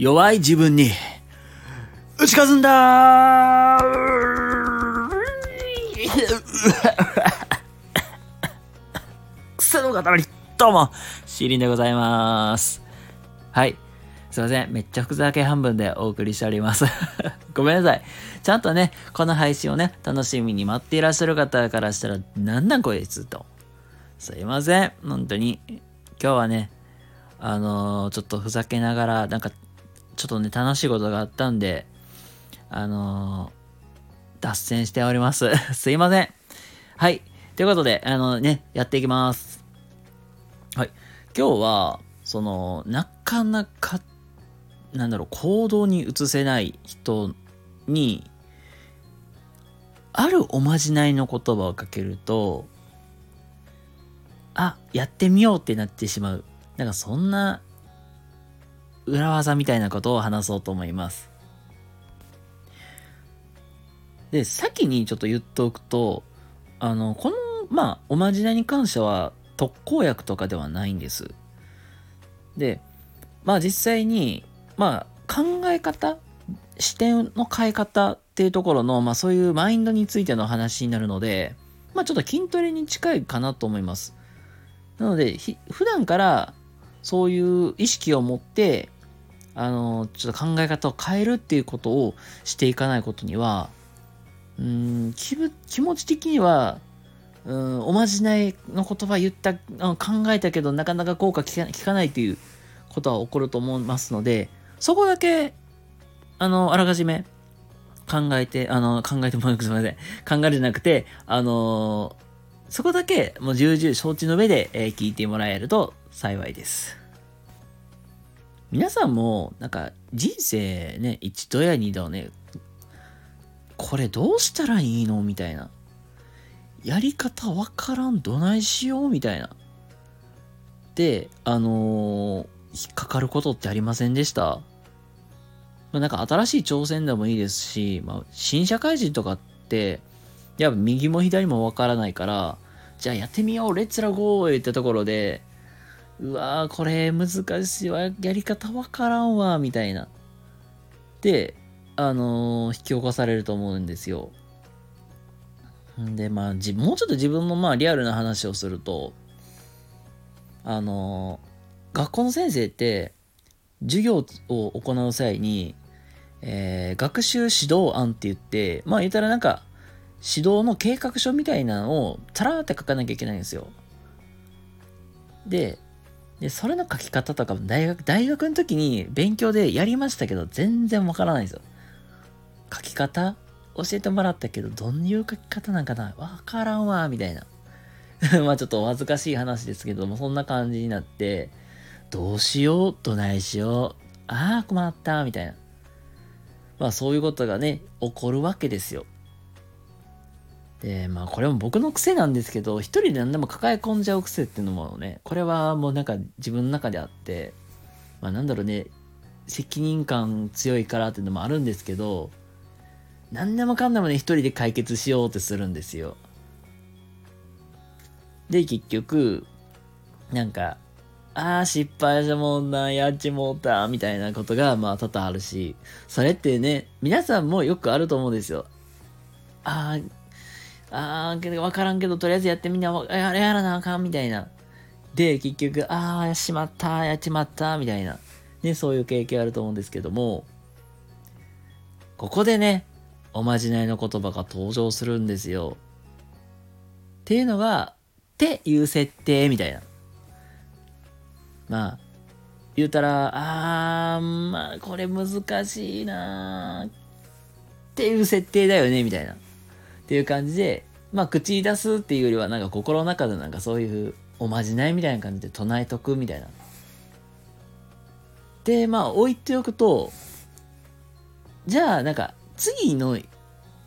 弱い自分に打ち勝つんだ癖の塊どうもシリンでございますはいすいません。めっちゃ福沢系半分でお送りしております。ごめんなさい。ちゃんとね、この配信をね、楽しみに待っていらっしゃる方からしたら、なんなんこいつと。すいません。本当に。今日はね、あのー、ちょっとふざけながら、なんか、ちょっとね、楽しいことがあったんで、あのー、脱線しております。すいません。はい。ということで、あのね、やっていきます。はい。今日は、その、なかなかなんだろう、行動に移せない人に、あるおまじないの言葉をかけると、あ、やってみようってなってしまう。なんかそんな裏技みたいなことを話そうと思います。で、先にちょっと言っておくと、あの、この、まあ、おまじないに関しては特効薬とかではないんです。で、まあ実際にまあ、考え方、視点の変え方っていうところの、まあそういうマインドについての話になるので、まあちょっと筋トレに近いかなと思います。なので、普段からそういう意識を持って、あの、ちょっと考え方を変えるっていうことをしていかないことには、うん、気気持ち的には、うん、おまじないの言葉言った、考えたけどなかなか効果効かないっていうことは起こると思いますので、そこだけ、あの、あらかじめ考えて、あの、考えてもらうすみません。考えるじゃなくて、あのそこだけもう重々承知の上で、えー、聞いてもらえると幸いです。皆さんも、なんか、人生ね、一度や二度ね、これどうしたらいいのみたいな。やり方わからん、どないしようみたいな。で、あのー、引っかかることってありませんでしたまあ、なんか新しい挑戦でもいいですし、まあ、新社会人とかって、やっぱ右も左もわからないから、じゃあやってみよう、レッツラゴーってところで、うわー、これ難しいわ、やり方わからんわ、みたいな。で、あのー、引き起こされると思うんですよ。で、まあ、もうちょっと自分のまあリアルな話をすると、あのー、学校の先生って、授業を行う際に、えー、学習指導案って言って、まあ言ったらなんか、指導の計画書みたいなのをたらーって書かなきゃいけないんですよ。で、でそれの書き方とかも大学、大学の時に勉強でやりましたけど、全然わからないんですよ。書き方？教えてもらったけど、どんいう書き方なんかな？わからんわ、みたいな。まあちょっとお恥ずかしい話ですけども、そんな感じになって、どうしよう、どないしよう、ああ、困った、みたいな。まあそういうことがね、起こるわけですよ。で、まあこれも僕の癖なんですけど、一人で何でも抱え込んじゃう癖っていうのもね、これはもうなんか自分の中であって、まあなんだろうね、責任感強いからっていうのもあるんですけど、何でもかんでもね、一人で解決しようってするんですよ。で、結局、なんか、ああ、失敗したもんな、やっちもうた、みたいなことが、まあ、多々あるし、それってね、皆さんもよくあると思うんですよ。ああ、ああ、けど、わからんけど、とりあえずやってみんな、あれやらなあかん、みたいな。で、結局、ああ、しまった、やっちまった、みたいな。ね、そういう経験あると思うんですけども、ここでね、おまじないの言葉が登場するんですよ。っていうのが、っていう設定みたいな。まあ、言うたら、あー、まあ、これ難しいなっていう設定だよね、みたいな。っていう感じで、まあ、口に出すっていうよりは、なんか心の中でなんかそういうおまじないみたいな感じで唱えとくみたいな。で、まあ、置いておくと、じゃあ、なんか、次の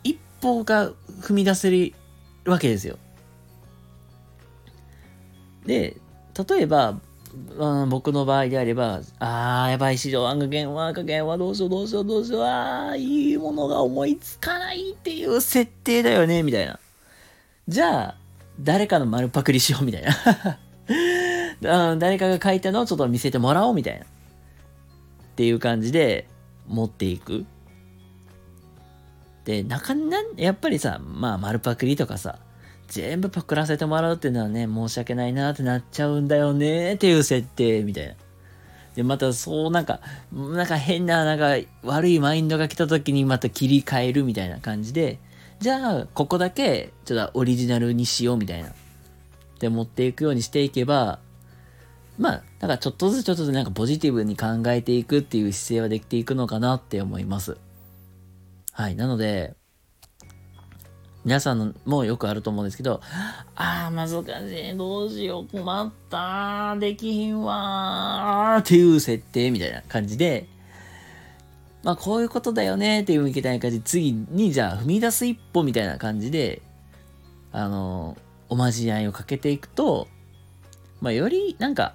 一歩が踏み出せるわけですよ。で、例えば、うん、僕の場合であれば、あー、やばい、市場案が減は、加減はどうしよう、どうしよう、どうしよう、あー、いいものが思いつかないっていう設定だよね、みたいな。じゃあ、誰かの丸パクリしよう、みたいな。誰かが書いたのをちょっと見せてもらおう、みたいな。っていう感じで持っていく。で、なかなか、やっぱりさ、まあ丸パクリとかさ、全部パクらせてもらうっていうのはね、申し訳ないなってなっちゃうんだよねっていう設定みたいな。で、またそうなんか、なんか変な、なんか悪いマインドが来た時にまた切り替えるみたいな感じで、じゃあ、ここだけ、ちょっとオリジナルにしようみたいな。って持っていくようにしていけば、まあ、だからちょっとずつちょっとずつなんかポジティブに考えていくっていう姿勢はできていくのかなって思います。はい。なので、皆さんもよくあると思うんですけど、ああ、難しい、どうしよう、困った、できひんわー。っていう設定みたいな感じで、まあこういうことだよね。っていうみたいな感じで、次にじゃあ踏み出す一歩みたいな感じで、あの、おまじないをかけていくと、まあよりなんか、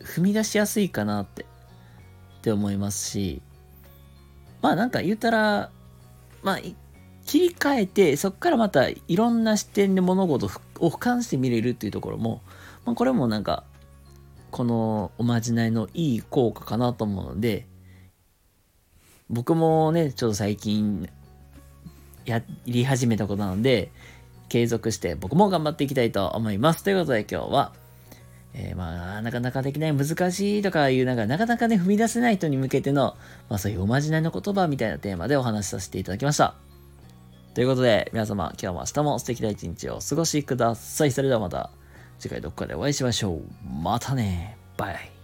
踏み出しやすいかなって、って思いますし、まあなんか言ったら、まあ切り替えて、そこからまたいろんな視点で物事を俯瞰して見れるっていうところも、まあ、これもなんか、このおまじないのいい効果かなと思うので、僕もね、ちょっと最近、やり始めたことなので、継続して僕も頑張っていきたいと思います。ということで今日は、えー、まあ、なかなかできない、難しいとかいう、なんか、なかなかね、踏み出せない人に向けての、まあそういうおまじないの言葉みたいなテーマでお話しさせていただきました。ということで、皆様、今日も明日も素敵な一日をお過ごしください。それではまた次回どっかでお会いしましょう。またね。バイ。